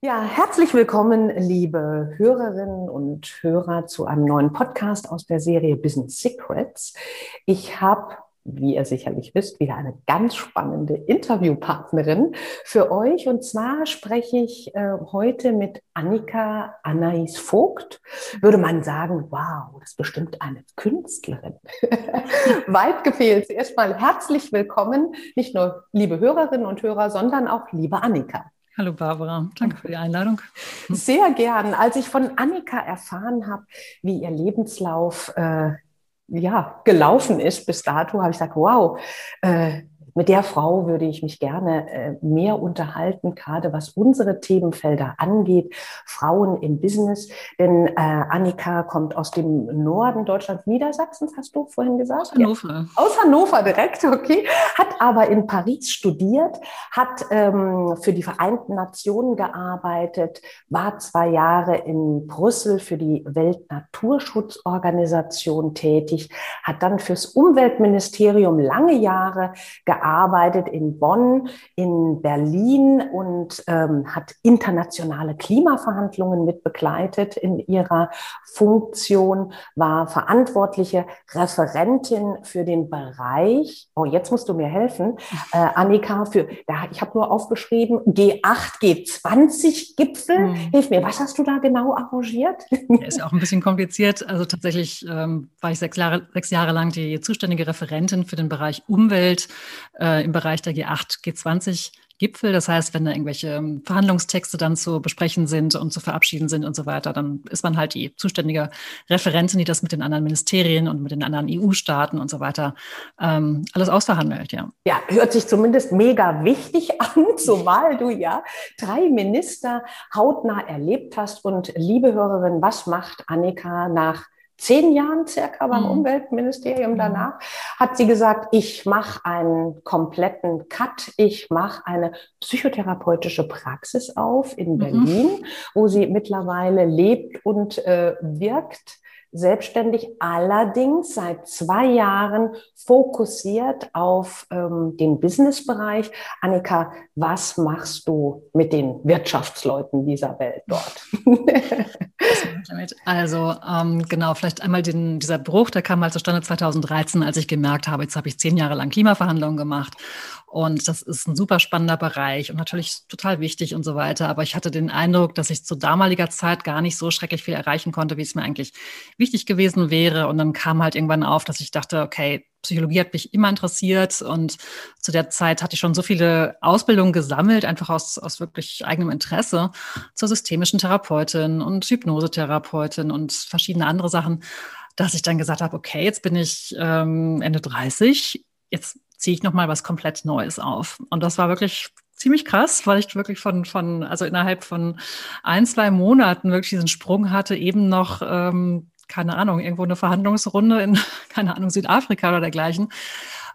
Ja, herzlich willkommen, liebe Hörerinnen und Hörer, zu einem neuen Podcast aus der Serie Business Secrets. Ich habe wie ihr sicherlich wisst, wieder eine ganz spannende Interviewpartnerin für euch. Und zwar spreche ich äh, heute mit Annika Anais Vogt. Würde man sagen, wow, das ist bestimmt eine Künstlerin. Weit gefehlt. Erstmal herzlich willkommen, nicht nur liebe Hörerinnen und Hörer, sondern auch liebe Annika. Hallo Barbara, danke für die Einladung. Sehr gern. Als ich von Annika erfahren habe, wie ihr Lebenslauf äh, ja, gelaufen ist bis dato, habe ich gesagt, wow, äh, mit der Frau würde ich mich gerne äh, mehr unterhalten, gerade was unsere Themenfelder angeht, Frauen im Business. Denn äh, Annika kommt aus dem Norden Deutschlands, Niedersachsens, hast du vorhin gesagt? Aus Hannover. Ja. Aus Hannover direkt, okay. Hat aber in Paris studiert, hat ähm, für die Vereinten Nationen gearbeitet, war zwei Jahre in Brüssel für die Weltnaturschutzorganisation tätig, hat dann fürs Umweltministerium lange Jahre gearbeitet gearbeitet in Bonn, in Berlin und ähm, hat internationale Klimaverhandlungen mit begleitet in ihrer Funktion, war verantwortliche Referentin für den Bereich, oh, jetzt musst du mir helfen, äh, Annika, für, da, ich habe nur aufgeschrieben, G8, G20 Gipfel. Mhm. Hilf mir, was hast du da genau arrangiert? Ist auch ein bisschen kompliziert. Also tatsächlich ähm, war ich sechs Jahre, sechs Jahre lang die zuständige Referentin für den Bereich Umwelt äh, im Bereich der G8, G20 Gipfel. Das heißt, wenn da irgendwelche ähm, Verhandlungstexte dann zu besprechen sind und zu verabschieden sind und so weiter, dann ist man halt die zuständige Referentin, die das mit den anderen Ministerien und mit den anderen EU-Staaten und so weiter ähm, alles ausverhandelt, ja. Ja, hört sich zumindest mega wichtig an, zumal du ja drei Minister hautnah erlebt hast. Und liebe Hörerin, was macht Annika nach zehn Jahren circa beim mhm. Umweltministerium mhm. danach, hat sie gesagt, ich mache einen kompletten Cut, ich mache eine psychotherapeutische Praxis auf in mhm. Berlin, mhm. wo sie mittlerweile lebt und äh, wirkt selbstständig, allerdings seit zwei Jahren fokussiert auf ähm, den Businessbereich. Annika, was machst du mit den Wirtschaftsleuten dieser Welt dort? also ähm, genau, vielleicht einmal den, dieser Bruch, der kam mal zustande 2013, als ich gemerkt habe, jetzt habe ich zehn Jahre lang Klimaverhandlungen gemacht und das ist ein super spannender Bereich und natürlich total wichtig und so weiter. Aber ich hatte den Eindruck, dass ich zu damaliger Zeit gar nicht so schrecklich viel erreichen konnte, wie es mir eigentlich wichtig gewesen wäre. Und dann kam halt irgendwann auf, dass ich dachte, okay, Psychologie hat mich immer interessiert und zu der Zeit hatte ich schon so viele Ausbildungen gesammelt, einfach aus, aus wirklich eigenem Interesse zur systemischen Therapeutin und Hypnosetherapeutin und verschiedene andere Sachen, dass ich dann gesagt habe, okay, jetzt bin ich ähm, Ende 30, jetzt ziehe ich nochmal was komplett Neues auf. Und das war wirklich ziemlich krass, weil ich wirklich von, von, also innerhalb von ein, zwei Monaten wirklich diesen Sprung hatte, eben noch, ähm, keine Ahnung, irgendwo eine Verhandlungsrunde in, keine Ahnung, Südafrika oder dergleichen.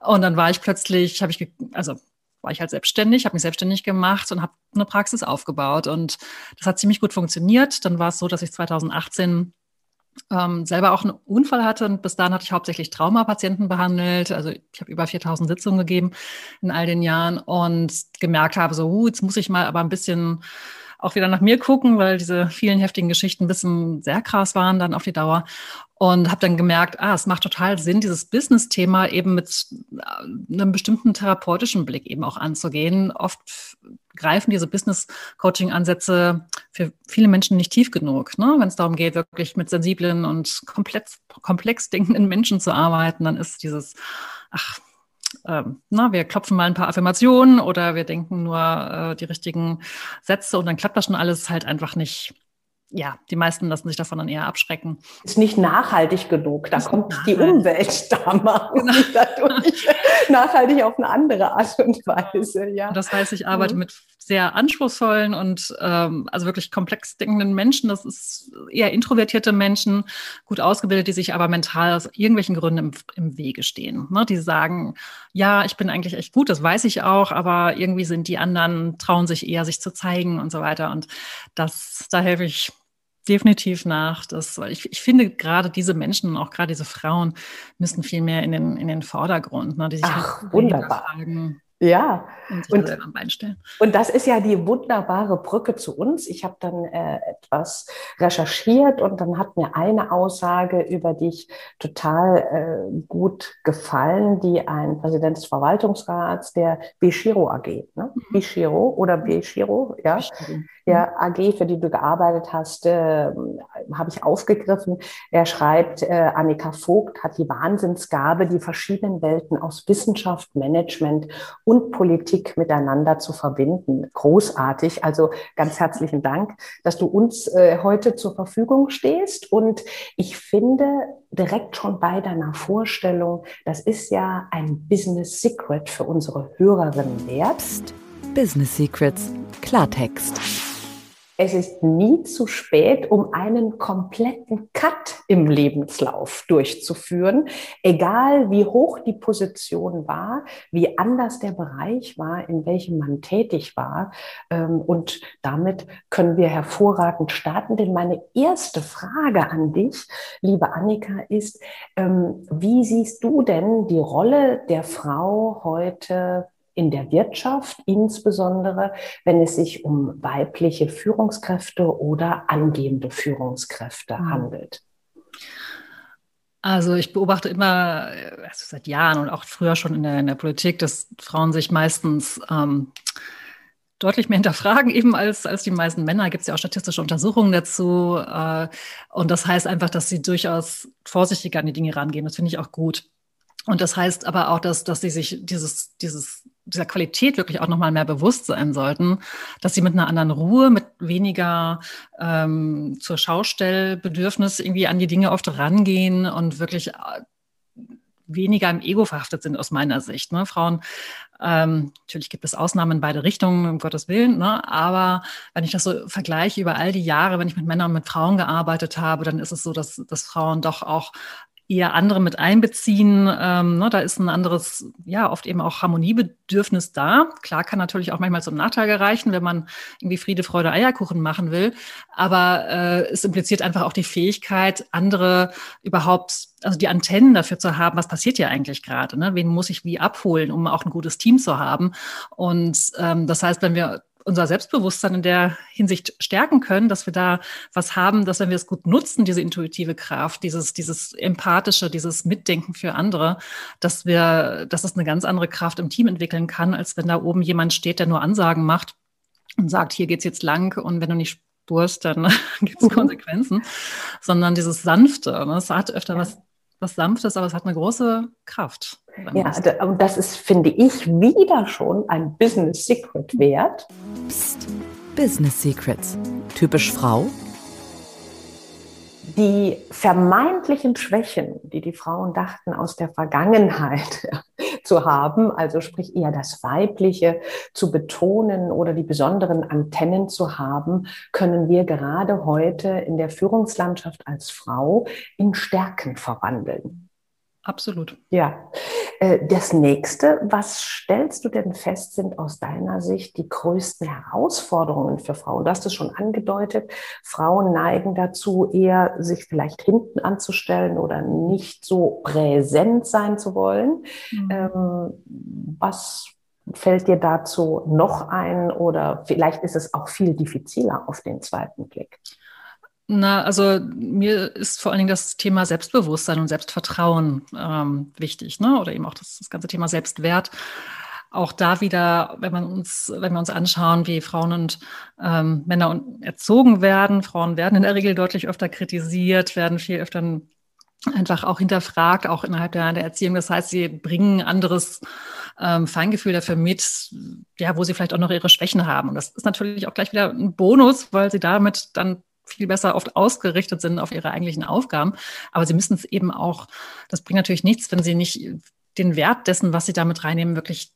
Und dann war ich plötzlich, habe ich, also war ich halt selbstständig, habe mich selbstständig gemacht und habe eine Praxis aufgebaut. Und das hat ziemlich gut funktioniert. Dann war es so, dass ich 2018 ähm, selber auch einen Unfall hatte und bis dahin hatte ich hauptsächlich Traumapatienten behandelt. Also ich habe über 4000 Sitzungen gegeben in all den Jahren und gemerkt habe, so, uh, jetzt muss ich mal aber ein bisschen auch wieder nach mir gucken, weil diese vielen heftigen Geschichten ein bisschen sehr krass waren dann auf die Dauer. Und habe dann gemerkt, ah, es macht total Sinn, dieses Business-Thema eben mit äh, einem bestimmten therapeutischen Blick eben auch anzugehen. Oft greifen diese Business-Coaching-Ansätze für viele Menschen nicht tief genug. Ne? Wenn es darum geht, wirklich mit sensiblen und komplex, komplex denkenden Menschen zu arbeiten, dann ist dieses, ach, ähm, na, wir klopfen mal ein paar Affirmationen oder wir denken nur äh, die richtigen Sätze und dann klappt das schon alles halt einfach nicht. Ja, die meisten lassen sich davon dann eher abschrecken. Ist nicht nachhaltig genug. Da kommt die Umwelt da mal genau. dadurch. Nachhaltig auf eine andere Art und Weise. Ja. Das heißt, ich arbeite mhm. mit sehr anspruchsvollen und ähm, also wirklich komplex denkenden Menschen. Das ist eher introvertierte Menschen, gut ausgebildet, die sich aber mental aus irgendwelchen Gründen im, im Wege stehen. Ne? Die sagen, ja, ich bin eigentlich echt gut, das weiß ich auch, aber irgendwie sind die anderen, trauen sich eher, sich zu zeigen und so weiter. Und das, da helfe ich definitiv nach. Dass, ich, ich finde gerade diese Menschen und auch gerade diese Frauen müssen viel mehr in den, in den Vordergrund, ne, die sich Ach, halt wunderbar. Fragen, ja, und, und, und, das ist ja die wunderbare Brücke zu uns. Ich habe dann äh, etwas recherchiert und dann hat mir eine Aussage über dich total äh, gut gefallen, die ein Präsident des Verwaltungsrats der Bishiro AG, ne? Mhm. Bishiro oder Bishiro, ja, Bishiro. ja, AG, für die du gearbeitet hast, äh, habe ich aufgegriffen. Er schreibt, äh, Annika Vogt hat die Wahnsinnsgabe, die verschiedenen Welten aus Wissenschaft, Management und Politik miteinander zu verbinden. Großartig. Also ganz herzlichen Dank, dass du uns äh, heute zur Verfügung stehst. Und ich finde direkt schon bei deiner Vorstellung, das ist ja ein Business Secret für unsere Hörerinnen wert. Business Secrets. Klartext. Es ist nie zu spät, um einen kompletten Cut im Lebenslauf durchzuführen, egal wie hoch die Position war, wie anders der Bereich war, in welchem man tätig war. Ähm, und damit können wir hervorragend starten. Denn meine erste Frage an dich, liebe Annika, ist, ähm, wie siehst du denn die Rolle der Frau heute in der Wirtschaft, insbesondere wenn es sich um weibliche Führungskräfte oder angehende Führungskräfte mhm. handelt? Also ich beobachte immer also seit Jahren und auch früher schon in der, in der Politik, dass Frauen sich meistens ähm, deutlich mehr hinterfragen, eben als, als die meisten Männer. Gibt es ja auch statistische Untersuchungen dazu. Äh, und das heißt einfach, dass sie durchaus vorsichtiger an die Dinge rangehen. Das finde ich auch gut. Und das heißt aber auch, dass, dass sie sich dieses, dieses dieser Qualität wirklich auch nochmal mehr bewusst sein sollten, dass sie mit einer anderen Ruhe, mit weniger ähm, zur Schaustellbedürfnis irgendwie an die Dinge oft rangehen und wirklich äh, weniger im Ego verhaftet sind aus meiner Sicht. Ne? Frauen, ähm, natürlich gibt es Ausnahmen in beide Richtungen, um Gottes Willen, ne? aber wenn ich das so vergleiche über all die Jahre, wenn ich mit Männern und mit Frauen gearbeitet habe, dann ist es so, dass, dass Frauen doch auch eher andere mit einbeziehen. Ähm, ne, da ist ein anderes, ja, oft eben auch Harmoniebedürfnis da. Klar kann natürlich auch manchmal zum Nachteil gereichen, wenn man irgendwie Friede, Freude, Eierkuchen machen will. Aber äh, es impliziert einfach auch die Fähigkeit, andere überhaupt, also die Antennen dafür zu haben, was passiert hier eigentlich gerade. Ne? Wen muss ich wie abholen, um auch ein gutes Team zu haben? Und ähm, das heißt, wenn wir unser Selbstbewusstsein in der Hinsicht stärken können, dass wir da was haben, dass wenn wir es gut nutzen, diese intuitive Kraft, dieses, dieses empathische, dieses Mitdenken für andere, dass wir, dass es eine ganz andere Kraft im Team entwickeln kann, als wenn da oben jemand steht, der nur Ansagen macht und sagt, hier geht's jetzt lang und wenn du nicht spurst, dann gibt es mhm. Konsequenzen, sondern dieses Sanfte. Ne? Es hat öfter was was Sanftes, aber es hat eine große Kraft. Ja, und das ist, finde ich, wieder schon ein Business Secret wert. Psst. Business Secrets. Typisch Frau? Die vermeintlichen Schwächen, die die Frauen dachten aus der Vergangenheit zu haben, also sprich eher das Weibliche zu betonen oder die besonderen Antennen zu haben, können wir gerade heute in der Führungslandschaft als Frau in Stärken verwandeln. Absolut. Ja. Äh, das nächste, was stellst du denn fest, sind aus deiner Sicht die größten Herausforderungen für Frauen? Du hast es schon angedeutet. Frauen neigen dazu, eher sich vielleicht hinten anzustellen oder nicht so präsent sein zu wollen. Mhm. Ähm, was fällt dir dazu noch ein oder vielleicht ist es auch viel diffiziler auf den zweiten Blick? Na, also mir ist vor allen Dingen das Thema Selbstbewusstsein und Selbstvertrauen ähm, wichtig, ne? Oder eben auch das, das ganze Thema Selbstwert. Auch da wieder, wenn man uns, wenn wir uns anschauen, wie Frauen und ähm, Männer erzogen werden, Frauen werden in der Regel deutlich öfter kritisiert, werden viel öfter einfach auch hinterfragt, auch innerhalb der, der Erziehung. Das heißt, sie bringen anderes ähm, Feingefühl dafür mit, ja, wo sie vielleicht auch noch ihre Schwächen haben. Und das ist natürlich auch gleich wieder ein Bonus, weil sie damit dann viel besser oft ausgerichtet sind auf ihre eigentlichen Aufgaben. Aber sie müssen es eben auch, das bringt natürlich nichts, wenn sie nicht den Wert dessen, was sie damit reinnehmen, wirklich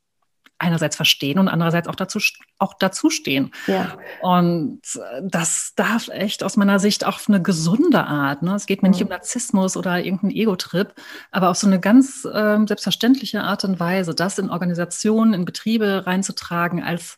einerseits verstehen und andererseits auch dazu, auch dazu stehen. Ja. Und das darf echt aus meiner Sicht auf eine gesunde Art. Ne? Es geht mir mhm. nicht um Narzissmus oder irgendeinen Ego-Trip, aber auf so eine ganz äh, selbstverständliche Art und Weise, das in Organisationen, in Betriebe reinzutragen als,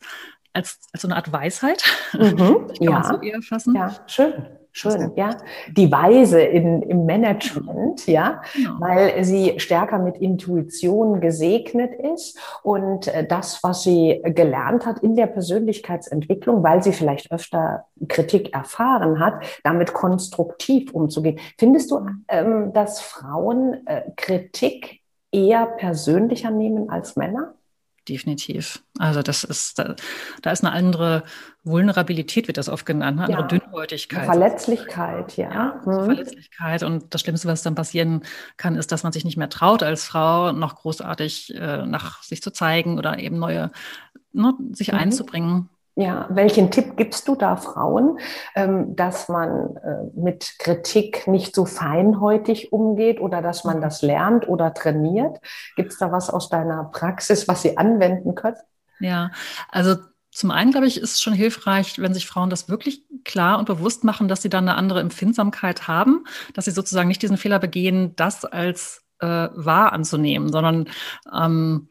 als, als so eine Art Weisheit. Mhm. Ich kann ja. so eher fassen. Ja, schön. Schön, ja. Die Weise in, im Management, ja, genau. weil sie stärker mit Intuition gesegnet ist und äh, das, was sie gelernt hat in der Persönlichkeitsentwicklung, weil sie vielleicht öfter Kritik erfahren hat, damit konstruktiv umzugehen. Findest du, ähm, dass Frauen äh, Kritik eher persönlicher nehmen als Männer? Definitiv. Also das ist, da, da, ist eine andere Vulnerabilität, wird das oft genannt, eine andere ja. Dünnhäutigkeit. Verletzlichkeit, ja. ja mhm. Verletzlichkeit. Und das Schlimmste, was dann passieren kann, ist, dass man sich nicht mehr traut, als Frau noch großartig äh, nach sich zu zeigen oder eben neue, ne, sich mhm. einzubringen. Ja, welchen Tipp gibst du da Frauen, ähm, dass man äh, mit Kritik nicht so feinhäutig umgeht oder dass man das lernt oder trainiert? Gibt es da was aus deiner Praxis, was sie anwenden können? Ja, also zum einen, glaube ich, ist es schon hilfreich, wenn sich Frauen das wirklich klar und bewusst machen, dass sie dann eine andere Empfindsamkeit haben, dass sie sozusagen nicht diesen Fehler begehen, das als äh, wahr anzunehmen, sondern ähm,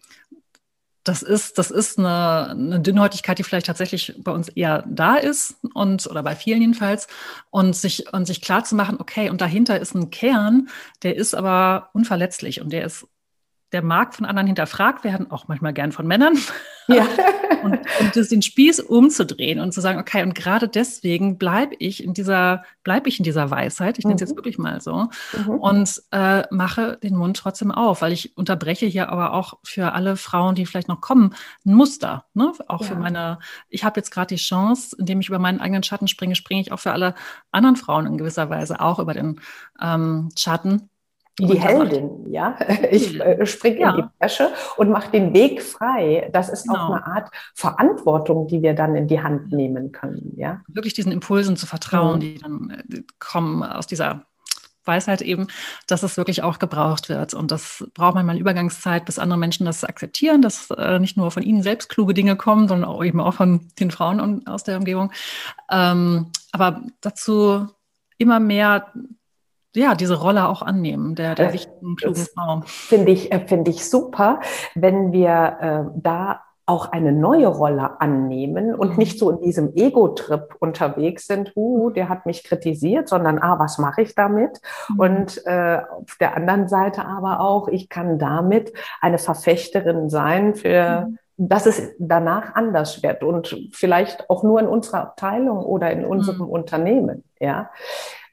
das ist, das ist eine, eine Dünnhäutigkeit, die vielleicht tatsächlich bei uns eher da ist und oder bei vielen jedenfalls. Und sich, und sich klar zu machen, okay, und dahinter ist ein Kern, der ist aber unverletzlich und der ist der mag von anderen hinterfragt werden, auch manchmal gern von Männern. Ja. und, und das den Spieß umzudrehen und zu sagen, okay, und gerade deswegen bleibe ich in dieser, bleibe ich in dieser Weisheit, ich nenne es jetzt mhm. wirklich mal so, mhm. und äh, mache den Mund trotzdem auf, weil ich unterbreche hier aber auch für alle Frauen, die vielleicht noch kommen, ein Muster. Ne? Auch ja. für meine, ich habe jetzt gerade die Chance, indem ich über meinen eigenen Schatten springe, springe ich auch für alle anderen Frauen in gewisser Weise auch über den ähm, Schatten wie die Heldin, ja. Ich äh, springe ja. in die Bresche und mache den Weg frei. Das ist genau. auch eine Art Verantwortung, die wir dann in die Hand nehmen können, ja. Wirklich diesen Impulsen zu vertrauen, mhm. die dann äh, kommen aus dieser Weisheit eben, dass es wirklich auch gebraucht wird. Und das braucht manchmal Übergangszeit, bis andere Menschen das akzeptieren, dass äh, nicht nur von ihnen selbst kluge Dinge kommen, sondern auch eben auch von den Frauen aus der Umgebung. Ähm, aber dazu immer mehr ja, diese Rolle auch annehmen, der, der wichtigen, klugen Frau. Finde ich, äh, finde ich super, wenn wir äh, da auch eine neue Rolle annehmen und mhm. nicht so in diesem Ego-Trip unterwegs sind, uh, der hat mich kritisiert, sondern, ah, was mache ich damit? Mhm. Und äh, auf der anderen Seite aber auch, ich kann damit eine Verfechterin sein für, mhm. dass es danach anders wird und vielleicht auch nur in unserer Abteilung oder in unserem mhm. Unternehmen, ja.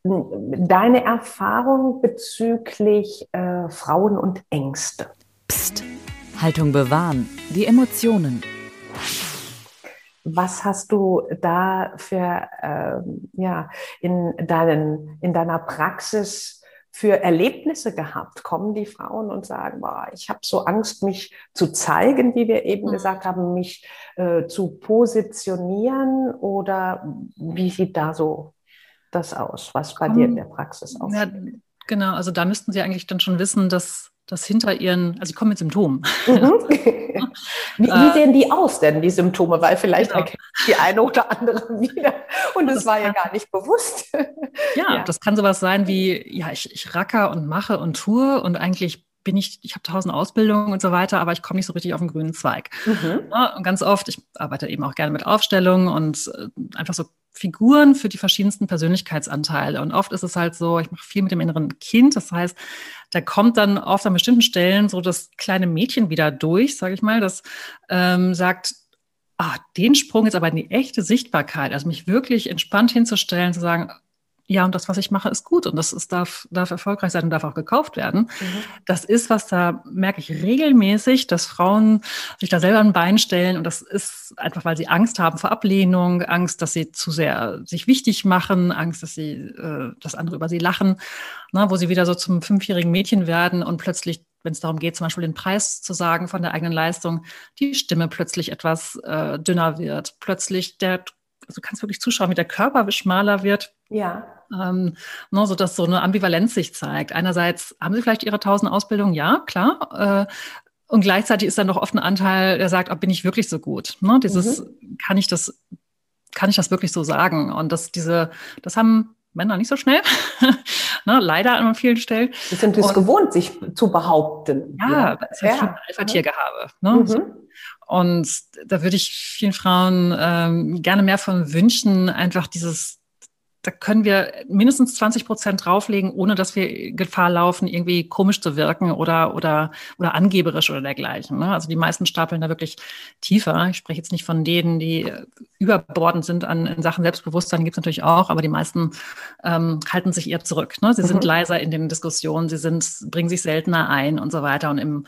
Deine Erfahrung bezüglich äh, Frauen und Ängste. Psst. Haltung bewahren. Die Emotionen. Was hast du da für äh, ja in deinen in deiner Praxis für Erlebnisse gehabt? Kommen die Frauen und sagen, boah, ich habe so Angst, mich zu zeigen, wie wir eben mhm. gesagt haben, mich äh, zu positionieren? Oder wie sieht da so das aus, was bei dir in der Praxis aussieht? Ja, genau, also da müssten Sie eigentlich dann schon wissen, dass das hinter ihren, also sie kommen mit Symptomen. Mhm. wie, wie, sehen die aus denn, die Symptome? Weil vielleicht genau. erkennt die eine oder andere wieder und es war ja gar nicht bewusst. Ja, ja, das kann sowas sein wie, ja, ich, ich racker und mache und tue und eigentlich bin ich, ich habe tausend Ausbildungen und so weiter, aber ich komme nicht so richtig auf den grünen Zweig. Mhm. Ja, und ganz oft, ich arbeite eben auch gerne mit Aufstellungen und äh, einfach so Figuren für die verschiedensten Persönlichkeitsanteile. Und oft ist es halt so, ich mache viel mit dem inneren Kind. Das heißt, da kommt dann oft an bestimmten Stellen so das kleine Mädchen wieder durch, sage ich mal, das ähm, sagt, ah, den Sprung jetzt aber in die echte Sichtbarkeit, also mich wirklich entspannt hinzustellen, zu sagen, ja, und das, was ich mache, ist gut und das ist, darf, darf erfolgreich sein und darf auch gekauft werden. Mhm. Das ist, was da merke ich regelmäßig, dass Frauen sich da selber ein Bein stellen und das ist einfach, weil sie Angst haben vor Ablehnung, Angst, dass sie zu sehr sich wichtig machen, Angst, dass sie, äh, dass andere über sie lachen, ne, wo sie wieder so zum fünfjährigen Mädchen werden und plötzlich wenn es darum geht, zum Beispiel den Preis zu sagen von der eigenen Leistung, die Stimme plötzlich etwas äh, dünner wird, plötzlich der, also du kannst wirklich zuschauen, wie der Körper schmaler wird, ja. Ähm, ne, so dass so eine Ambivalenz sich zeigt. Einerseits haben sie vielleicht ihre tausend Ausbildungen, ja, klar. Äh, und gleichzeitig ist dann doch oft ein Anteil, der sagt, oh, bin ich wirklich so gut? Ne? Dieses, mhm. kann ich das, kann ich das wirklich so sagen? Und das, diese, das haben Männer nicht so schnell. ne, leider an vielen Stellen. Die sind es gewohnt, sich zu behaupten. Ja, das ist ja. ein Alpha-Tiergehabe. Ne? Mhm. So. Und da würde ich vielen Frauen ähm, gerne mehr von wünschen, einfach dieses da können wir mindestens 20 Prozent drauflegen, ohne dass wir Gefahr laufen, irgendwie komisch zu wirken oder, oder, oder angeberisch oder dergleichen. Ne? Also die meisten stapeln da wirklich tiefer. Ich spreche jetzt nicht von denen, die überbordend sind an, in Sachen Selbstbewusstsein, gibt es natürlich auch, aber die meisten ähm, halten sich eher zurück. Ne? Sie mhm. sind leiser in den Diskussionen, sie sind, bringen sich seltener ein und so weiter. Und im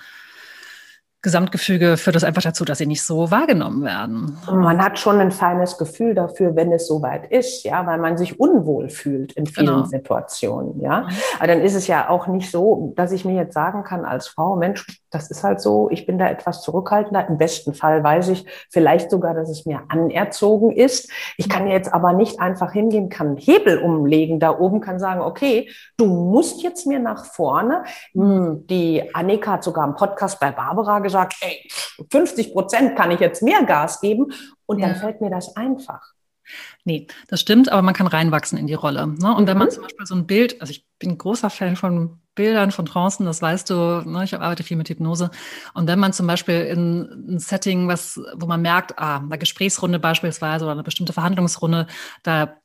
Gesamtgefüge führt das einfach dazu, dass sie nicht so wahrgenommen werden. Man hat schon ein feines Gefühl dafür, wenn es soweit ist, ja, weil man sich unwohl fühlt in vielen genau. Situationen, ja. Mhm. Aber dann ist es ja auch nicht so, dass ich mir jetzt sagen kann als Frau, Mensch, das ist halt so, ich bin da etwas zurückhaltender. Im besten Fall weiß ich vielleicht sogar, dass es mir anerzogen ist. Ich kann jetzt aber nicht einfach hingehen, kann einen Hebel umlegen da oben, kann sagen, okay, du musst jetzt mir nach vorne. Hm, die Annika hat sogar im Podcast bei Barbara gesagt, ey, 50 Prozent kann ich jetzt mehr Gas geben und dann fällt mir das einfach. Nee, das stimmt, aber man kann reinwachsen in die Rolle. Ne? Und mhm. wenn man mhm. zum Beispiel so ein Bild, also ich bin großer Fan von Bildern, von Trancen, das weißt du, ne? ich arbeite viel mit Hypnose. Und wenn man zum Beispiel in ein Setting, was, wo man merkt, ah, eine Gesprächsrunde beispielsweise oder eine bestimmte Verhandlungsrunde, da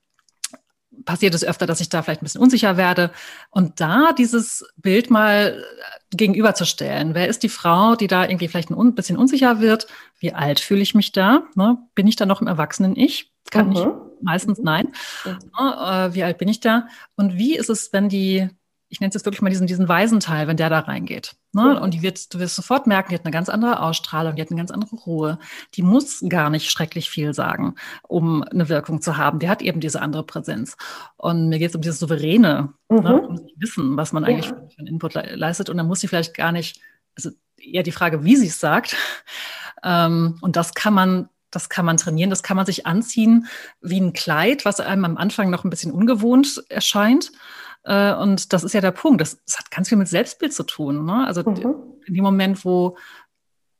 passiert es öfter, dass ich da vielleicht ein bisschen unsicher werde. Und da dieses Bild mal gegenüberzustellen. Wer ist die Frau, die da irgendwie vielleicht ein bisschen unsicher wird? Wie alt fühle ich mich da? Ne? Bin ich da noch im Erwachsenen-Ich? Kann mhm. ich meistens nein. Mhm. Ne? Äh, wie alt bin ich da? Und wie ist es, wenn die ich nenne es jetzt wirklich mal diesen, diesen Waisenteil, wenn der da reingeht. Ne? Ja. Und die wird, du wirst sofort merken, die hat eine ganz andere Ausstrahlung, die hat eine ganz andere Ruhe. Die muss gar nicht schrecklich viel sagen, um eine Wirkung zu haben. Die hat eben diese andere Präsenz. Und mir geht es um dieses Souveräne, ne? mhm. ne? um Wissen, was man eigentlich ja. für einen Input le leistet. Und dann muss sie vielleicht gar nicht, also eher die Frage, wie sie es sagt. Ähm, und das kann man das kann man trainieren, das kann man sich anziehen wie ein Kleid, was einem am Anfang noch ein bisschen ungewohnt erscheint. Äh, und das ist ja der Punkt. Das, das hat ganz viel mit Selbstbild zu tun. Ne? Also mhm. in dem Moment, wo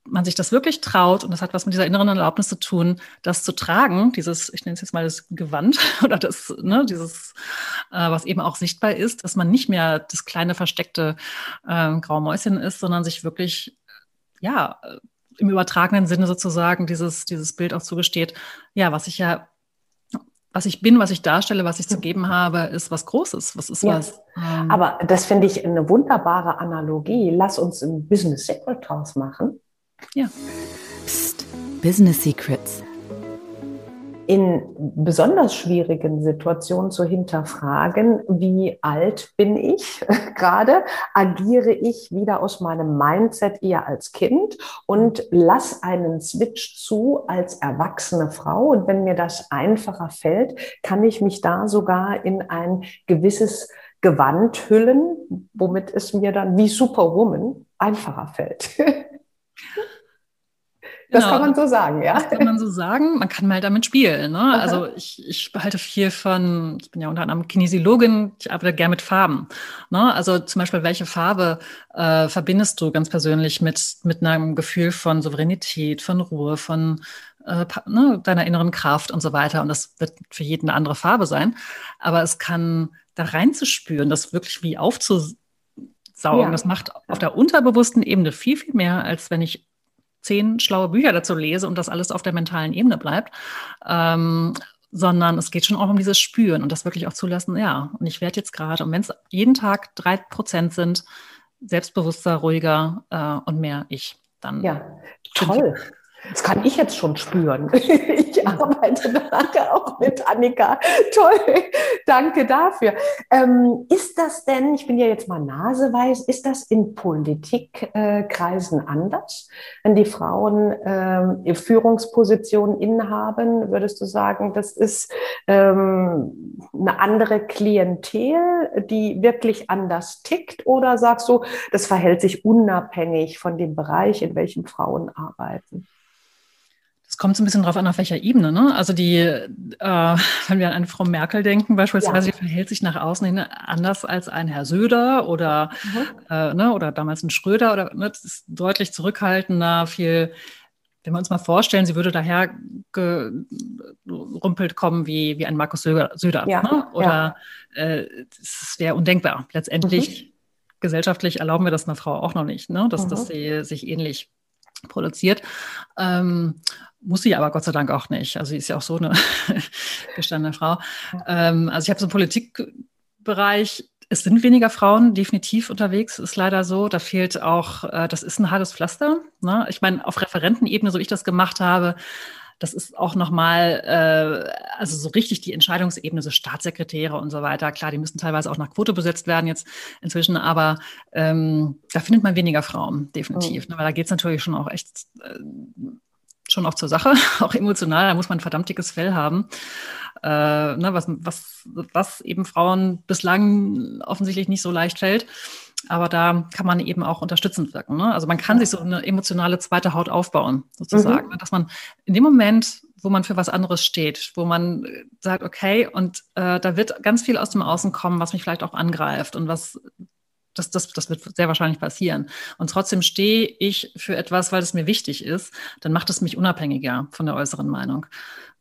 man sich das wirklich traut, und das hat was mit dieser inneren Erlaubnis zu tun, das zu tragen, dieses, ich nenne es jetzt mal das Gewand oder das, ne, dieses, äh, was eben auch sichtbar ist, dass man nicht mehr das kleine versteckte äh, graue Mäuschen ist, sondern sich wirklich, ja, im übertragenen Sinne sozusagen dieses, dieses Bild auch zugesteht, ja, was ich ja was ich bin, was ich darstelle, was ich zu geben habe, ist was Großes. Was ist ja. was? Ähm Aber das finde ich eine wunderbare Analogie. Lass uns ein Business Secret draus machen. Ja. Psst, Business Secrets in besonders schwierigen Situationen zu hinterfragen, wie alt bin ich gerade, agiere ich wieder aus meinem Mindset eher als Kind und lass einen Switch zu als erwachsene Frau. Und wenn mir das einfacher fällt, kann ich mich da sogar in ein gewisses Gewand hüllen, womit es mir dann wie Superwoman einfacher fällt. Das genau. kann man so sagen, ja. Das kann man so sagen. Man kann mal damit spielen. Ne? Also ich, ich behalte viel von, ich bin ja unter anderem Kinesiologin, ich arbeite gerne mit Farben. Ne? Also zum Beispiel, welche Farbe äh, verbindest du ganz persönlich mit, mit einem Gefühl von Souveränität, von Ruhe, von äh, ne, deiner inneren Kraft und so weiter. Und das wird für jeden eine andere Farbe sein. Aber es kann da reinzuspüren, das wirklich wie aufzusaugen. Ja. Das macht auf der unterbewussten Ebene viel, viel mehr, als wenn ich zehn schlaue Bücher dazu lese und das alles auf der mentalen Ebene bleibt. Ähm, sondern es geht schon auch um dieses Spüren und das wirklich auch zulassen, ja, und ich werde jetzt gerade, und wenn es jeden Tag drei Prozent sind, selbstbewusster, ruhiger äh, und mehr ich, dann. Ja, toll. Das kann ich jetzt schon spüren. Ich arbeite nachher auch mit Annika. Toll, danke dafür. Ähm, ist das denn, ich bin ja jetzt mal naseweiß, ist das in Politikkreisen anders? Wenn die Frauen ähm, Führungspositionen innehaben, würdest du sagen, das ist ähm, eine andere Klientel, die wirklich anders tickt? Oder sagst du, das verhält sich unabhängig von dem Bereich, in welchem Frauen arbeiten? Es kommt so ein bisschen drauf an, auf welcher Ebene. Ne? Also die, äh, wenn wir an eine Frau Merkel denken, beispielsweise, ja. die verhält sich nach außen hin anders als ein Herr Söder oder, mhm. äh, ne, oder damals ein Schröder oder ne, das ist deutlich zurückhaltender, viel wenn wir uns mal vorstellen, sie würde daher gerumpelt kommen wie, wie ein Markus Söder, Söder ja, ne? oder ja. äh, das wäre undenkbar. Letztendlich mhm. gesellschaftlich erlauben wir das einer Frau auch noch nicht, ne? dass, mhm. dass sie sich ähnlich produziert. Ähm, muss sie aber Gott sei Dank auch nicht. Also sie ist ja auch so eine gestandene Frau. Ähm, also ich habe so einen Politikbereich es sind weniger Frauen definitiv unterwegs, ist leider so. Da fehlt auch, äh, das ist ein hartes Pflaster. Ne? Ich meine, auf Referentenebene, so wie ich das gemacht habe, das ist auch nochmal, äh, also so richtig die Entscheidungsebene, so Staatssekretäre und so weiter. Klar, die müssen teilweise auch nach Quote besetzt werden jetzt inzwischen, aber ähm, da findet man weniger Frauen, definitiv. Oh. Ne? Weil da geht es natürlich schon auch echt äh, schon auch zur Sache, auch emotional. Da muss man ein verdammt dickes Fell haben äh, ne, was, was, was eben Frauen bislang offensichtlich nicht so leicht fällt. Aber da kann man eben auch unterstützend wirken. Ne? Also man kann sich so eine emotionale zweite Haut aufbauen, sozusagen. Mhm. Dass man in dem Moment, wo man für was anderes steht, wo man sagt, okay, und äh, da wird ganz viel aus dem Außen kommen, was mich vielleicht auch angreift und was das, das, das wird sehr wahrscheinlich passieren. Und trotzdem stehe ich für etwas, weil es mir wichtig ist, dann macht es mich unabhängiger von der äußeren Meinung.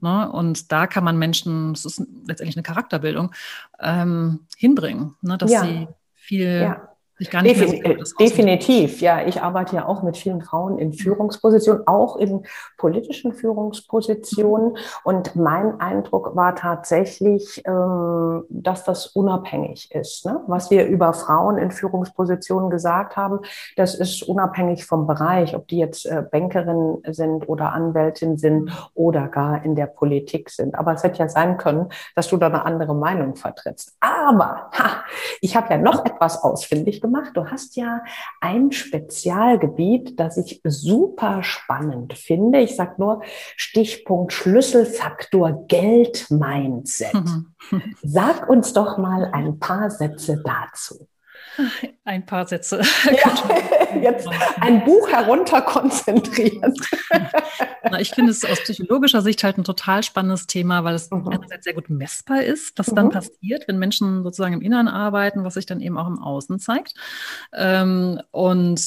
Ne? Und da kann man Menschen, das ist letztendlich eine Charakterbildung, ähm, hinbringen, ne? dass ja. sie viel ja Defin so Definitiv, ja. Ich arbeite ja auch mit vielen Frauen in Führungspositionen, auch in politischen Führungspositionen. Und mein Eindruck war tatsächlich, ähm, dass das unabhängig ist. Ne? Was wir über Frauen in Führungspositionen gesagt haben, das ist unabhängig vom Bereich, ob die jetzt äh, Bankerin sind oder Anwältin sind oder gar in der Politik sind. Aber es hätte ja sein können, dass du da eine andere Meinung vertrittst. Aber ha, ich habe ja noch etwas ausfindig gemacht. Du hast ja ein Spezialgebiet, das ich super spannend finde. Ich sage nur Stichpunkt Schlüsselfaktor Geld-Mindset. Mhm. Sag uns doch mal ein paar Sätze dazu. Ein paar Sätze. Ja, jetzt ein Buch herunterkonzentrieren. Ich finde es aus psychologischer Sicht halt ein total spannendes Thema, weil es mhm. einerseits sehr gut messbar ist, was mhm. dann passiert, wenn Menschen sozusagen im Inneren arbeiten, was sich dann eben auch im Außen zeigt. Ähm, und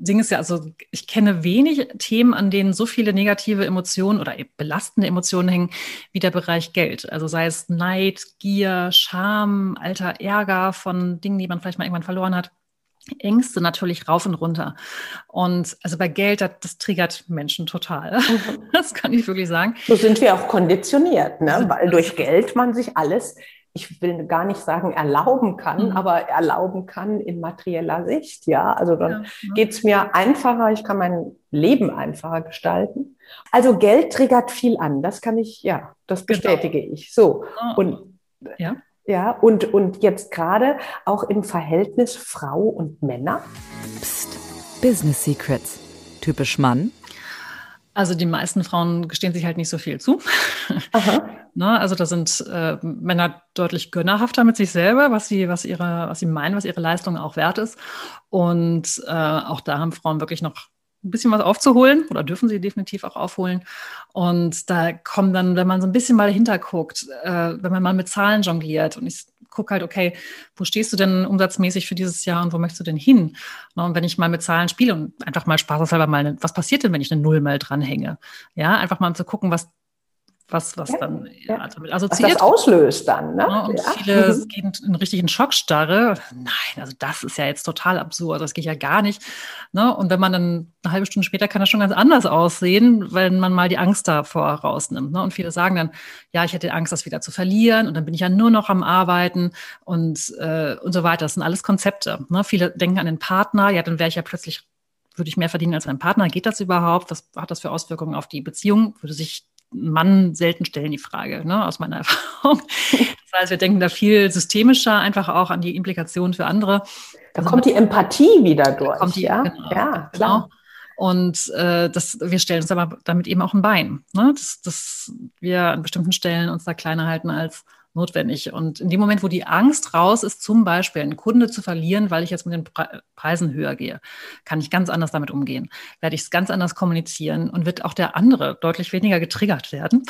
Ding ist ja, also ich kenne wenig Themen, an denen so viele negative Emotionen oder belastende Emotionen hängen, wie der Bereich Geld. Also sei es Neid, Gier, Scham, alter Ärger von Dingen, die man vielleicht mal irgendwann verloren hat. Ängste natürlich rauf und runter. Und also bei Geld, das, das triggert Menschen total. Mhm. Das kann ich wirklich sagen. So sind wir auch konditioniert, ne? weil durch Geld man sich alles ich will gar nicht sagen erlauben kann, mhm. aber erlauben kann in materieller Sicht. Ja, also dann ja, geht's mir einfacher, ich kann mein Leben einfacher gestalten. Also Geld triggert viel an, das kann ich, ja, das genau. bestätige genau. ich. So. Und ja. Ja, und, und jetzt gerade auch im Verhältnis Frau und Männer. Psst, Business Secrets. Typisch Mann, also die meisten Frauen gestehen sich halt nicht so viel zu. ne? Also da sind äh, Männer deutlich gönnerhafter mit sich selber, was sie, was ihre, was sie meinen, was ihre Leistung auch wert ist. Und äh, auch da haben Frauen wirklich noch ein bisschen was aufzuholen oder dürfen sie definitiv auch aufholen. Und da kommen dann, wenn man so ein bisschen mal dahinter guckt, äh, wenn man mal mit Zahlen jongliert und ich gucke halt, okay, wo stehst du denn umsatzmäßig für dieses Jahr und wo möchtest du denn hin? Und wenn ich mal mit Zahlen spiele und einfach mal spaßeshalber mal, was passiert denn, wenn ich eine Null mal dranhänge? Ja, einfach mal um zu gucken, was was, was ja, dann ja. Also mit assoziiert. Was das auslöst dann. Ne? Ja, und ja. viele mhm. gehen in richtigen Schockstarre. Nein, also das ist ja jetzt total absurd, das geht ja gar nicht. Ne? Und wenn man dann eine halbe Stunde später kann das schon ganz anders aussehen, wenn man mal die Angst davor rausnimmt. Ne? Und viele sagen dann, ja, ich hätte Angst, das wieder zu verlieren und dann bin ich ja nur noch am Arbeiten und, äh, und so weiter. Das sind alles Konzepte. Ne? Viele denken an den Partner, ja, dann wäre ich ja plötzlich würde ich mehr verdienen als mein Partner? Geht das überhaupt? Was hat das für Auswirkungen auf die Beziehung? Würde sich Mann selten stellen die Frage, ne, aus meiner Erfahrung. Das heißt, wir denken da viel systemischer einfach auch an die Implikationen für andere. Da also kommt die Empathie wieder durch. Die, ja, genau, ja klar. Genau. Und äh, das, wir stellen uns aber damit eben auch ein Bein, ne? dass, dass wir an bestimmten Stellen uns da kleiner halten als notwendig. Und in dem Moment, wo die Angst raus ist, zum Beispiel einen Kunde zu verlieren, weil ich jetzt mit den Preisen höher gehe, kann ich ganz anders damit umgehen. Werde ich es ganz anders kommunizieren und wird auch der andere deutlich weniger getriggert werden,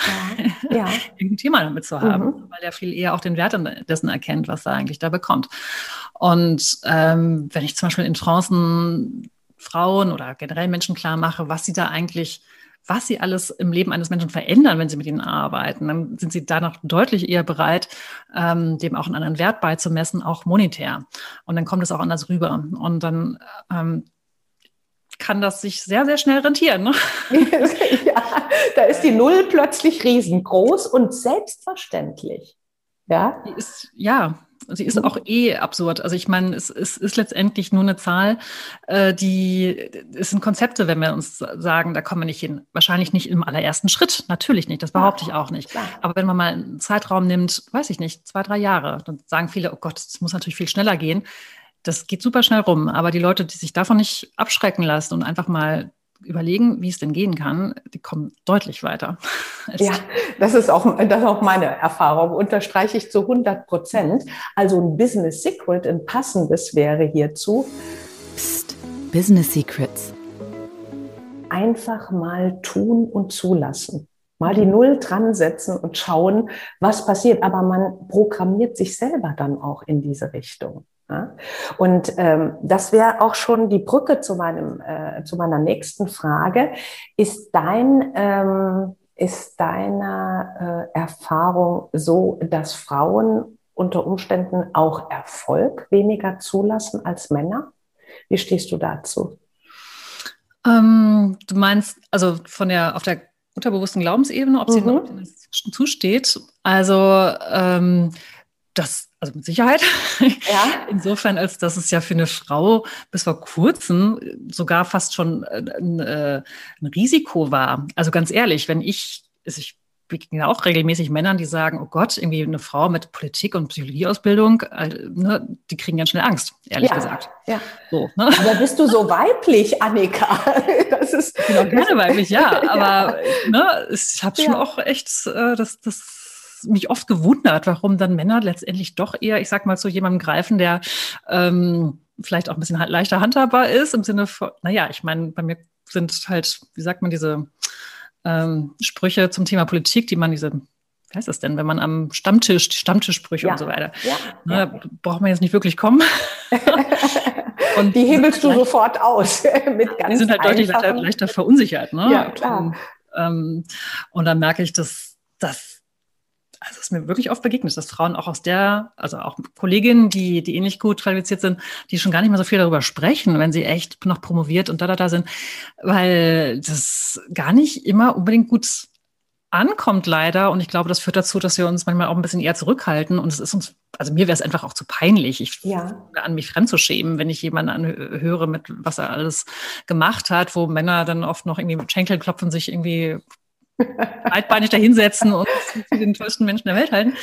ja. ja. irgendein Thema damit zu haben, mhm. weil er viel eher auch den Wert dessen erkennt, was er eigentlich da bekommt. Und ähm, wenn ich zum Beispiel in Trancen Frauen oder generell Menschen klar mache, was sie da eigentlich was sie alles im Leben eines Menschen verändern, wenn sie mit ihnen arbeiten, dann sind sie danach deutlich eher bereit, ähm, dem auch einen anderen Wert beizumessen, auch monetär. Und dann kommt es auch anders rüber. Und dann ähm, kann das sich sehr, sehr schnell rentieren. Ne? ja, da ist die Null plötzlich riesengroß und selbstverständlich. Ja, die ist, ja, Sie ist auch eh absurd. Also ich meine, es, es ist letztendlich nur eine Zahl, äh, die, es sind Konzepte, wenn wir uns sagen, da kommen wir nicht hin. Wahrscheinlich nicht im allerersten Schritt, natürlich nicht, das behaupte ich auch nicht. Aber wenn man mal einen Zeitraum nimmt, weiß ich nicht, zwei, drei Jahre, dann sagen viele, oh Gott, es muss natürlich viel schneller gehen. Das geht super schnell rum. Aber die Leute, die sich davon nicht abschrecken lassen und einfach mal überlegen, wie es denn gehen kann, die kommen deutlich weiter. Ja, das ist auch, das ist auch meine Erfahrung, unterstreiche ich zu 100 Prozent. Also ein Business Secret, ein passendes wäre hierzu. Psst, Business Secrets. Einfach mal tun und zulassen. Mal die Null dran setzen und schauen, was passiert. Aber man programmiert sich selber dann auch in diese Richtung. Ja? Und ähm, das wäre auch schon die Brücke zu meinem äh, zu meiner nächsten Frage. Ist dein ähm, ist deine äh, Erfahrung so, dass Frauen unter Umständen auch Erfolg weniger zulassen als Männer? Wie stehst du dazu? Ähm, du meinst also von der auf der unterbewussten Glaubensebene, ob mhm. sie noch zusteht? Also ähm, das also mit Sicherheit. Ja. Insofern, als dass es ja für eine Frau bis vor kurzem sogar fast schon ein, äh, ein Risiko war. Also ganz ehrlich, wenn ich, also ich begegne auch regelmäßig Männern, die sagen, oh Gott, irgendwie eine Frau mit Politik- und Psychologieausbildung, äh, ne, die kriegen ganz schnell Angst, ehrlich ja, gesagt. Ja. So, ne? Aber bist du so weiblich, Annika? Das ist ich bin auch gerne weiblich, ja. Aber ja. Ne, ich habe schon auch echt äh, das, mich oft gewundert, warum dann Männer letztendlich doch eher, ich sag mal, zu jemandem greifen, der ähm, vielleicht auch ein bisschen leichter handhabbar ist, im Sinne von, naja, ich meine, bei mir sind halt, wie sagt man, diese ähm, Sprüche zum Thema Politik, die man diese wie heißt das denn, wenn man am Stammtisch, die Stammtischsprüche ja, und so weiter, ja, ne, braucht man jetzt nicht wirklich kommen. und die hebelst du sofort aus. mit ganz die sind halt deutlich leichter, leichter, verunsichert. Ne? Ja, klar. Und, ähm, und dann merke ich, dass, dass also es ist mir wirklich oft begegnet, dass Frauen auch aus der, also auch Kolleginnen, die, die ähnlich gut qualifiziert sind, die schon gar nicht mehr so viel darüber sprechen, wenn sie echt noch promoviert und da, da, da sind, weil das gar nicht immer unbedingt gut ankommt leider. Und ich glaube, das führt dazu, dass wir uns manchmal auch ein bisschen eher zurückhalten. Und es ist uns, also mir wäre es einfach auch zu peinlich, ich ja. an mich fremdzuschämen, wenn ich jemanden anhöre, mit was er alles gemacht hat, wo Männer dann oft noch irgendwie mit Schenkel klopfen, sich irgendwie breitbeinig dahinsetzen und für den tollsten Menschen der Welt halten.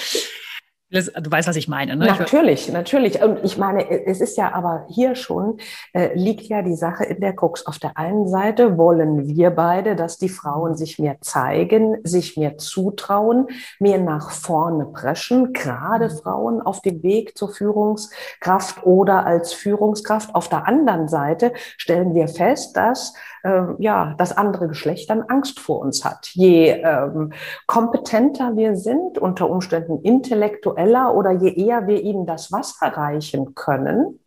Du weißt, was ich meine. Ne? Natürlich, natürlich. Und ich meine, es ist ja aber hier schon, äh, liegt ja die Sache in der Krux. Auf der einen Seite wollen wir beide, dass die Frauen sich mehr zeigen, sich mehr zutrauen, mehr nach vorne preschen, gerade mhm. Frauen auf dem Weg zur Führungskraft oder als Führungskraft. Auf der anderen Seite stellen wir fest, dass äh, ja, das andere Geschlecht dann Angst vor uns hat. Je ähm, kompetenter wir sind, unter Umständen intellektueller oder je eher wir ihnen das Wasser reichen können,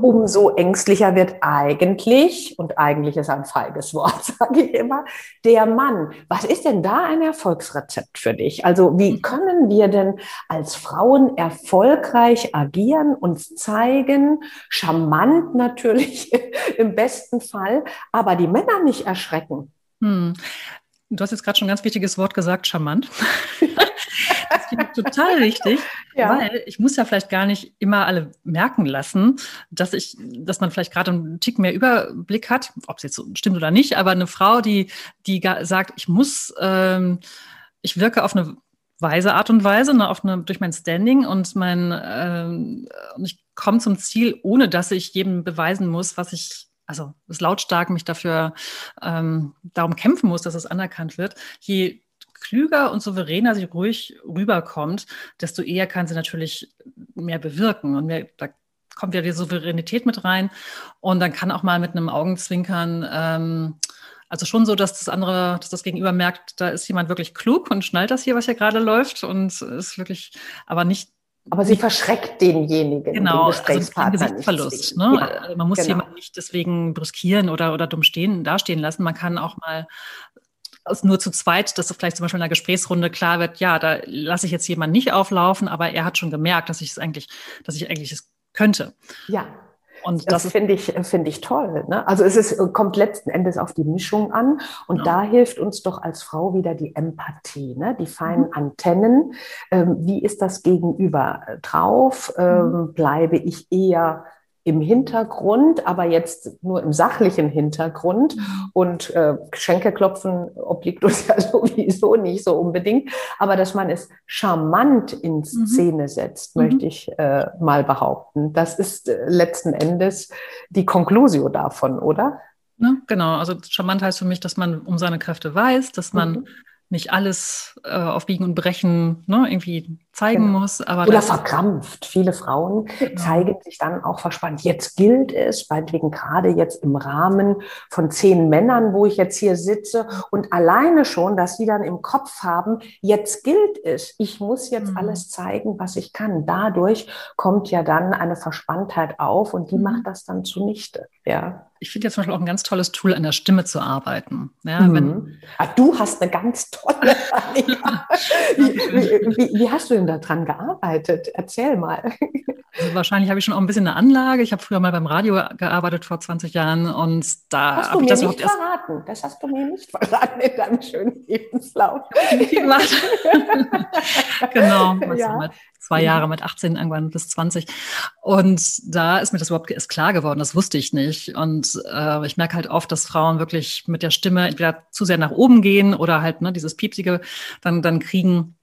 umso ängstlicher wird eigentlich, und eigentlich ist ein feiges Wort, sage ich immer, der Mann. Was ist denn da ein Erfolgsrezept für dich? Also wie können wir denn als Frauen erfolgreich agieren, uns zeigen, charmant natürlich im besten Fall, aber die Männer nicht erschrecken? Hm. Du hast jetzt gerade schon ein ganz wichtiges Wort gesagt, charmant. das finde ich total wichtig, ja. weil ich muss ja vielleicht gar nicht immer alle merken lassen, dass ich, dass man vielleicht gerade einen Tick mehr Überblick hat, ob es jetzt so stimmt oder nicht, aber eine Frau, die, die sagt, ich muss, ähm, ich wirke auf eine weise Art und Weise, ne, auf eine, durch mein Standing und mein, ähm, und ich komme zum Ziel, ohne dass ich jedem beweisen muss, was ich also es lautstark mich dafür ähm, darum kämpfen muss, dass es anerkannt wird, je klüger und souveräner sie ruhig rüberkommt, desto eher kann sie natürlich mehr bewirken und mehr, da kommt ja die Souveränität mit rein. Und dann kann auch mal mit einem Augenzwinkern ähm, also schon so, dass das andere, dass das Gegenüber merkt, da ist jemand wirklich klug und schnallt das hier, was hier gerade läuft und ist wirklich, aber nicht aber sie verschreckt denjenigen, genau, den Gesprächspartner also Gesichtsverlust. Ne? Ja, also man muss genau. jemanden nicht deswegen brüskieren oder, oder dumm stehen, dastehen lassen. Man kann auch mal nur zu zweit, dass vielleicht zum Beispiel in einer Gesprächsrunde klar wird, ja, da lasse ich jetzt jemanden nicht auflaufen, aber er hat schon gemerkt, dass ich es eigentlich, dass ich eigentlich es könnte. Ja, und das, das finde ich, finde ich toll. Ne? Also es ist, kommt letzten Endes auf die Mischung an. Und ja. da hilft uns doch als Frau wieder die Empathie, ne? die feinen mhm. Antennen. Ähm, wie ist das Gegenüber drauf? Ähm, mhm. Bleibe ich eher im Hintergrund, aber jetzt nur im sachlichen Hintergrund. Mhm. Und äh, Schenkelklopfen obliegt uns ja sowieso nicht so unbedingt. Aber dass man es charmant in mhm. Szene setzt, mhm. möchte ich äh, mal behaupten. Das ist äh, letzten Endes die Conclusio davon, oder? Ne? Genau, also charmant heißt für mich, dass man um seine Kräfte weiß, dass man mhm nicht alles äh, auf Biegen und Brechen ne, irgendwie zeigen genau. muss. Aber Oder verkrampft. Viele Frauen genau. zeigen sich dann auch verspannt. Jetzt gilt es, meinetwegen gerade jetzt im Rahmen von zehn Männern, wo ich jetzt hier sitze und alleine schon, dass sie dann im Kopf haben, jetzt gilt es. Ich muss jetzt mhm. alles zeigen, was ich kann. Dadurch kommt ja dann eine Verspanntheit auf und die mhm. macht das dann zunichte. Ja ich finde jetzt zum Beispiel auch ein ganz tolles Tool, an der Stimme zu arbeiten. Ja, mhm. wenn, ah, du hast eine ganz tolle wie, wie, wie, wie, hast du denn daran gearbeitet? Erzähl mal. Also wahrscheinlich habe ich schon auch ein bisschen eine Anlage. Ich habe früher mal beim Radio gearbeitet vor 20 Jahren und da habe ich das überhaupt erst. Verraten. Das hast du mir nicht verraten in deinem schönen Lebenslauf. genau. Ja zwei. Jahre mit 18 irgendwann bis 20. Und da ist mir das überhaupt erst klar geworden, das wusste ich nicht. Und äh, ich merke halt oft, dass Frauen wirklich mit der Stimme entweder zu sehr nach oben gehen oder halt ne, dieses Piepsige dann, dann kriegen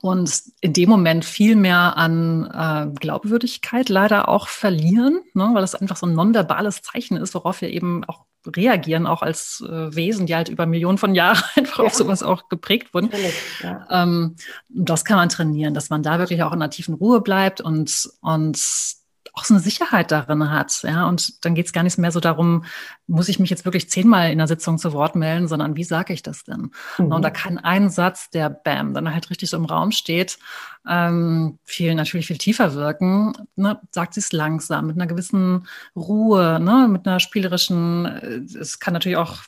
und in dem Moment viel mehr an äh, Glaubwürdigkeit leider auch verlieren, ne, weil es einfach so ein nonverbales Zeichen ist, worauf wir eben auch reagieren, auch als äh, Wesen, die halt über Millionen von Jahren einfach ja. auf sowas auch geprägt wurden. Ja. Ähm, das kann man trainieren, dass man da wirklich auch in einer tiefen Ruhe bleibt und, und auch so eine Sicherheit darin hat. Ja, und dann geht es gar nicht mehr so darum, muss ich mich jetzt wirklich zehnmal in der Sitzung zu Wort melden, sondern wie sage ich das denn? Mhm. Und da kann ein Satz, der Bam, dann halt richtig so im Raum steht, ähm, viel natürlich viel tiefer wirken. Ne? Sagt sie es langsam, mit einer gewissen Ruhe, ne? mit einer spielerischen, äh, es kann natürlich auch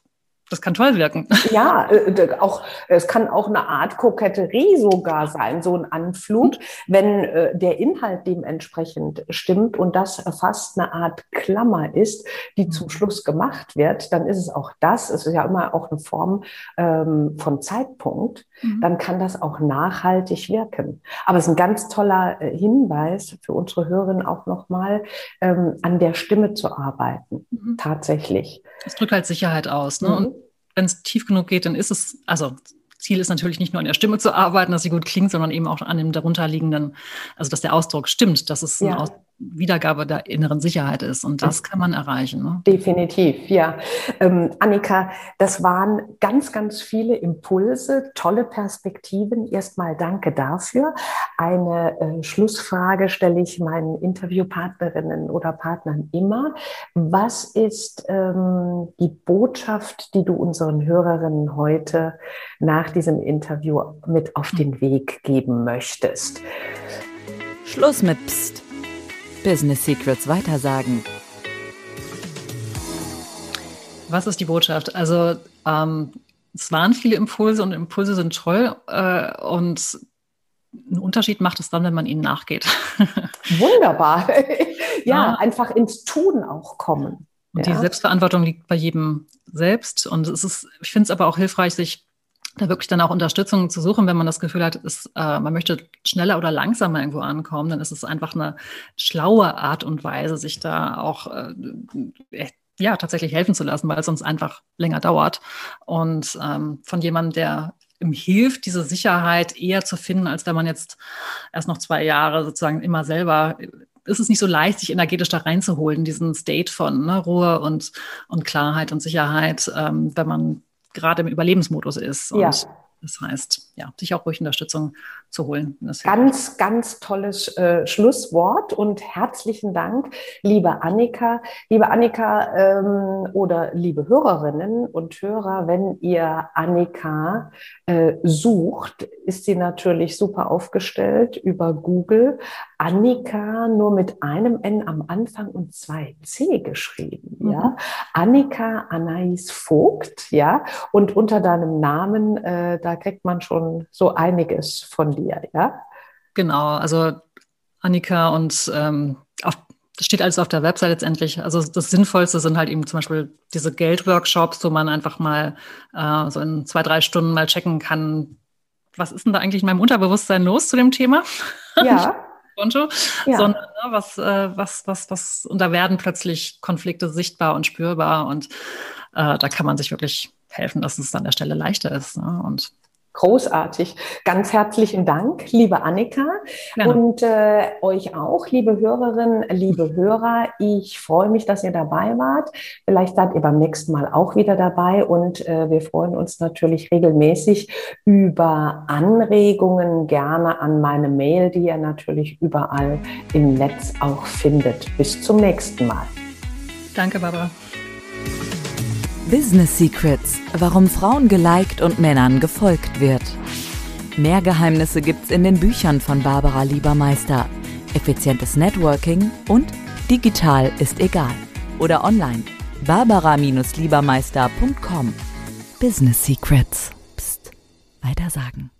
das kann toll wirken. Ja, äh, auch, es kann auch eine Art Koketterie sogar sein, so ein Anflug, wenn äh, der Inhalt dementsprechend stimmt und das fast eine Art Klammer ist, die zum mhm. Schluss gemacht wird, dann ist es auch das, es ist ja immer auch eine Form ähm, von Zeitpunkt, mhm. dann kann das auch nachhaltig wirken. Aber es ist ein ganz toller äh, Hinweis für unsere Hörerinnen auch nochmal, ähm, an der Stimme zu arbeiten, mhm. tatsächlich. Es drückt halt Sicherheit aus. Ne? Mhm. Wenn es tief genug geht, dann ist es, also Ziel ist natürlich nicht nur an der Stimme zu arbeiten, dass sie gut klingt, sondern eben auch an dem darunterliegenden, also dass der Ausdruck stimmt, dass es ja. ein Aus Wiedergabe der inneren Sicherheit ist. Und das kann man erreichen. Ne? Definitiv, ja. Ähm, Annika, das waren ganz, ganz viele Impulse, tolle Perspektiven. Erstmal danke dafür. Eine äh, Schlussfrage stelle ich meinen Interviewpartnerinnen oder Partnern immer. Was ist ähm, die Botschaft, die du unseren Hörerinnen heute nach diesem Interview mit auf den Weg geben möchtest? Schluss mit Psst. Business Secrets weitersagen. Was ist die Botschaft? Also ähm, es waren viele Impulse und Impulse sind toll äh, und einen Unterschied macht es dann, wenn man ihnen nachgeht. Wunderbar. ja, ja, einfach ins Tun auch kommen. Und ja. die Selbstverantwortung liegt bei jedem selbst. Und es ist, ich finde es aber auch hilfreich, sich da wirklich dann auch Unterstützung zu suchen, wenn man das Gefühl hat, ist, äh, man möchte schneller oder langsamer irgendwo ankommen, dann ist es einfach eine schlaue Art und Weise, sich da auch äh, ja tatsächlich helfen zu lassen, weil es sonst einfach länger dauert. Und ähm, von jemandem, der ihm hilft, diese Sicherheit eher zu finden, als wenn man jetzt erst noch zwei Jahre sozusagen immer selber ist es nicht so leicht, sich energetisch da reinzuholen, diesen State von ne, Ruhe und, und Klarheit und Sicherheit, ähm, wenn man gerade im Überlebensmodus ist. Und ja. Das heißt, ja, sich auch ruhig Unterstützung zu holen. Ganz, ganz tolles äh, Schlusswort und herzlichen Dank, liebe Annika. Liebe Annika ähm, oder liebe Hörerinnen und Hörer, wenn ihr Annika äh, sucht, ist sie natürlich super aufgestellt über Google. Annika nur mit einem N am Anfang und zwei C geschrieben, mhm. ja. Annika Anais Vogt, ja. Und unter deinem Namen, äh, da kriegt man schon so einiges von dir, ja. Genau, also Annika und ähm, auf, das steht alles auf der Website letztendlich. Also das Sinnvollste sind halt eben zum Beispiel diese Geldworkshops, wo man einfach mal äh, so in zwei, drei Stunden mal checken kann, was ist denn da eigentlich in meinem Unterbewusstsein los zu dem Thema? Ja. Konto, ja. sondern ne, was, äh, was, was, was, und da werden plötzlich Konflikte sichtbar und spürbar und äh, da kann man sich wirklich helfen, dass es an der Stelle leichter ist. Ne? Und Großartig. Ganz herzlichen Dank, liebe Annika ja. und äh, euch auch, liebe Hörerinnen, liebe Hörer. Ich freue mich, dass ihr dabei wart. Vielleicht seid ihr beim nächsten Mal auch wieder dabei und äh, wir freuen uns natürlich regelmäßig über Anregungen gerne an meine Mail, die ihr natürlich überall im Netz auch findet. Bis zum nächsten Mal. Danke, Barbara. Business Secrets, warum Frauen geliked und Männern gefolgt wird. Mehr Geheimnisse gibt's in den Büchern von Barbara Liebermeister. Effizientes Networking und digital ist egal. Oder online. Barbara-Liebermeister.com. Business Secrets. Psst. Weiter sagen.